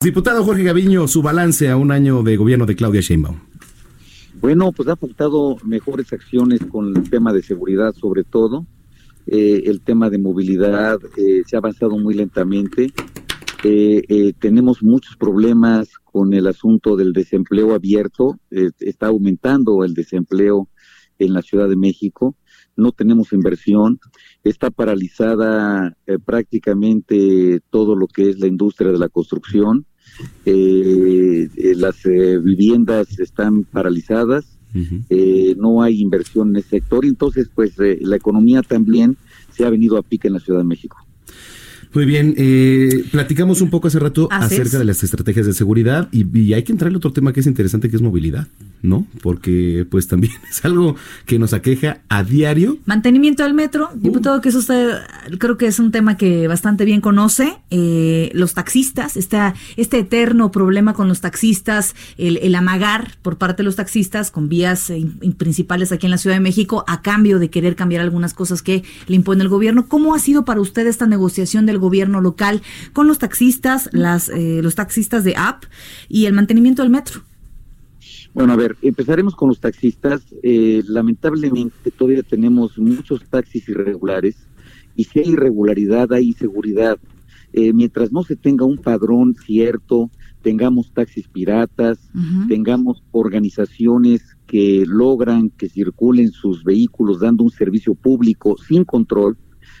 Diputado Jorge Gaviño, su balance a un año de gobierno de Claudia Sheinbaum. Bueno, pues ha apuntado mejores acciones con el tema de seguridad sobre todo. Eh, el tema de movilidad eh, se ha avanzado muy lentamente. Eh, eh, tenemos muchos problemas con el asunto del desempleo abierto. Eh, está aumentando el desempleo en la Ciudad de México. No tenemos inversión. Está paralizada eh, prácticamente todo lo que es la industria de la construcción. Eh, eh, las eh, viviendas están paralizadas. Eh, no hay inversión en ese sector. Entonces, pues la economía también se ha venido a pique en la Ciudad de México. Muy bien, eh, platicamos un poco hace rato Así acerca es. de las estrategias de seguridad y, y hay que entrar en otro tema que es interesante que es movilidad, ¿no? Porque pues también es algo que nos aqueja a diario. Mantenimiento del metro, diputado, que eso usted creo que es un tema que bastante bien conoce. Eh, los taxistas, esta, este eterno problema con los taxistas, el, el amagar por parte de los taxistas con vías eh, in- principales aquí en la Ciudad de México a cambio de querer cambiar algunas cosas que le impone el gobierno. ¿Cómo ha sido para usted esta negociación del gobierno local con los taxistas, las, eh, los taxistas de app y el mantenimiento del metro? Bueno, a ver, empezaremos con los taxistas. Eh, lamentablemente todavía tenemos muchos taxis irregulares y si hay irregularidad hay inseguridad. Eh, mientras no se tenga un padrón cierto, tengamos taxis piratas, tengamos organizaciones que logran que circulen sus vehículos dando un servicio público sin control,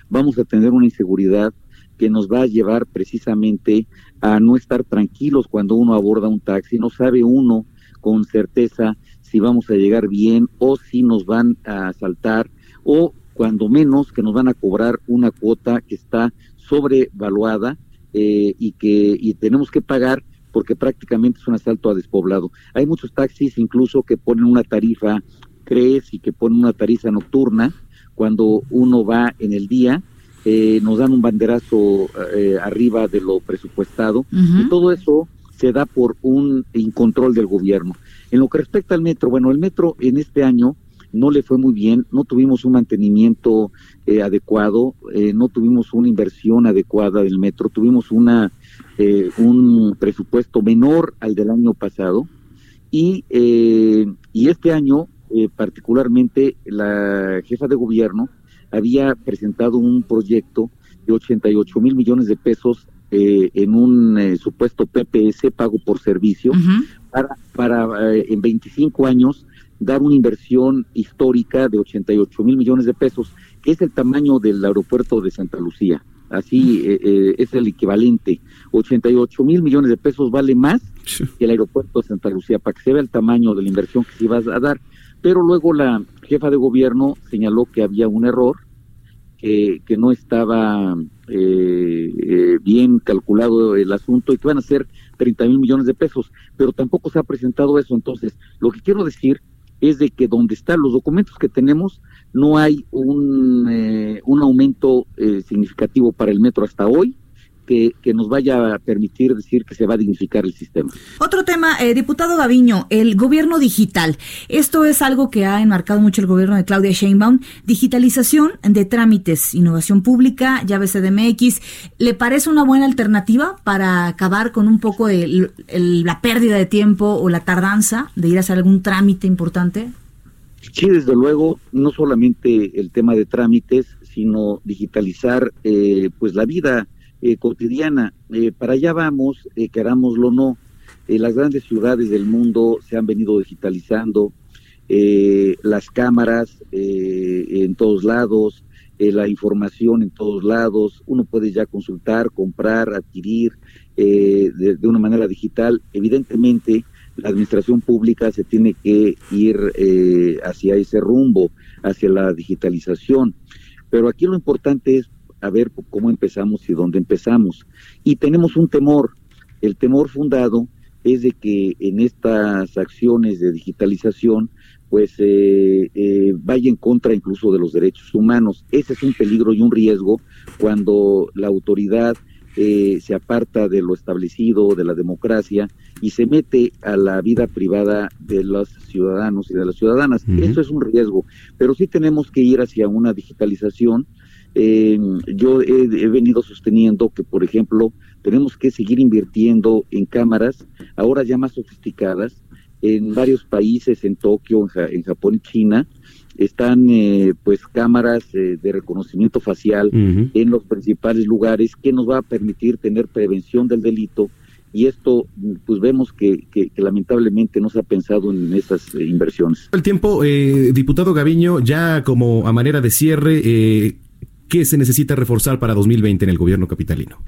vamos a tener una inseguridad que nos va a llevar precisamente a no estar tranquilos cuando uno aborda un taxi, no sabe uno con certeza si vamos a llegar bien o si nos van a asaltar o cuando menos que nos van a cobrar una cuota que está sobrevaluada eh, y que y tenemos que pagar porque prácticamente es un asalto a despoblado. Hay muchos taxis incluso que ponen una tarifa crees y que ponen una tarifa nocturna cuando uno va en el día eh, nos dan un banderazo eh, arriba de lo presupuestado y todo eso se da por un incontrol del gobierno. En lo que respecta al metro, bueno, el metro en este año no le fue muy bien, no tuvimos un mantenimiento eh, adecuado, eh, no tuvimos una inversión adecuada del metro, tuvimos una eh, un presupuesto menor al del año pasado y, eh, y este año eh, particularmente la jefa de gobierno había presentado un proyecto de 88 mil millones de pesos eh, en un eh, supuesto PPS, pago por servicio, para, para eh, en 25 años dar una inversión histórica de 88 mil millones de pesos, que es el tamaño del aeropuerto de Santa Lucía. Así eh, eh, es el equivalente. 88 mil millones de pesos vale más que el aeropuerto de Santa Lucía, para que se vea el tamaño de la inversión que se iba a dar. Pero luego la jefa de gobierno señaló que había un error, que, no estaba eh, eh, bien calculado el asunto y que van a ser 30 mil millones de pesos, pero tampoco se ha presentado eso. Entonces, lo que quiero decir es de que donde están los documentos que tenemos, no hay un, eh, un aumento eh, significativo para el metro hasta hoy que, que nos vaya a permitir decir que se va a dignificar el sistema. Otro tema, eh, diputado Gaviño, el gobierno digital. Esto es algo que ha enmarcado mucho el gobierno de Claudia Sheinbaum. Digitalización de trámites, innovación pública, llave CDMX. ¿Le parece una buena alternativa para acabar con un poco el- el- la pérdida de tiempo o la tardanza de ir a hacer algún trámite importante? Sí, desde luego, no solamente el tema de trámites, sino digitalizar eh, pues la vida eh, cotidiana. Eh, para allá vamos, eh, querámoslo o no. Eh, las grandes ciudades del mundo se han venido digitalizando, las cámaras en todos lados, la información en todos lados, uno puede ya consultar, comprar, adquirir de, una manera digital. Evidentemente, la administración pública se tiene que ir hacia ese rumbo, hacia la digitalización. Pero aquí lo importante es a ver cómo empezamos y dónde empezamos. Y tenemos un temor, el temor fundado es de que en estas acciones de digitalización pues eh, eh, vaya en contra incluso de los derechos humanos. Ese es un peligro y un riesgo cuando la autoridad eh, se aparta de lo establecido, de la democracia, y se mete a la vida privada de los ciudadanos y de las ciudadanas. Eso es un riesgo, pero sí tenemos que ir hacia una digitalización. Yo he, venido sosteniendo que, por ejemplo, tenemos que seguir invirtiendo en cámaras, ahora ya más sofisticadas, en varios países, en Tokio, en, Japón y China, están eh, pues cámaras eh, de reconocimiento facial en los principales lugares que nos va a permitir tener prevención del delito y esto pues vemos que, que, lamentablemente no se ha pensado en estas eh, inversiones. El tiempo, diputado Gaviño, ya como a manera de cierre, ¿qué se necesita reforzar para 2020 en el gobierno capitalino?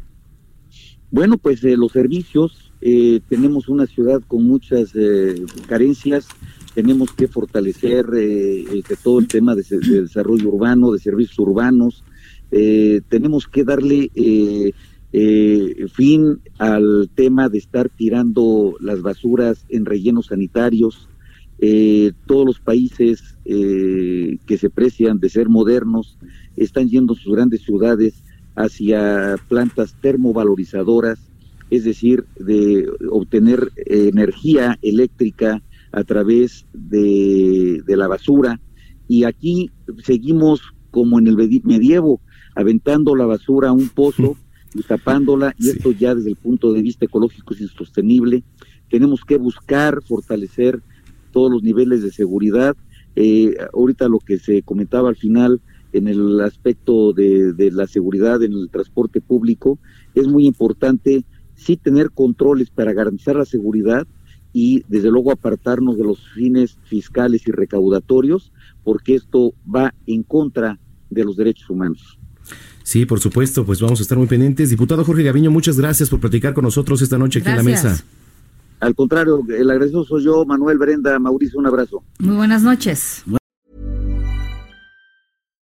Bueno, pues los servicios, eh, tenemos una ciudad con muchas eh, carencias, tenemos que fortalecer eh, todo el tema de, desarrollo urbano, de servicios urbanos, tenemos que darle fin al tema de estar tirando las basuras en rellenos sanitarios. Todos los países que se precian de ser modernos están yendo sus grandes ciudades hacia plantas termovalorizadoras es decir, de obtener energía eléctrica a través de, la basura. Y aquí seguimos como en el medievo, aventando la basura a un pozo y tapándola, y esto ya desde el punto de vista ecológico es insostenible. Tenemos que buscar fortalecer todos los niveles de seguridad. Eh, ahorita lo que se comentaba al final en el aspecto de, de la seguridad en el transporte público, es muy importante sí tener controles para garantizar la seguridad y desde luego apartarnos de los fines fiscales y recaudatorios, porque esto va en contra de los derechos humanos. Sí, por supuesto, pues vamos a estar muy pendientes. Diputado Jorge Gaviño, muchas gracias por platicar con nosotros esta noche aquí en la mesa. Al contrario, el agresor soy yo, Manuel Brenda, Mauricio, un abrazo. Muy buenas noches.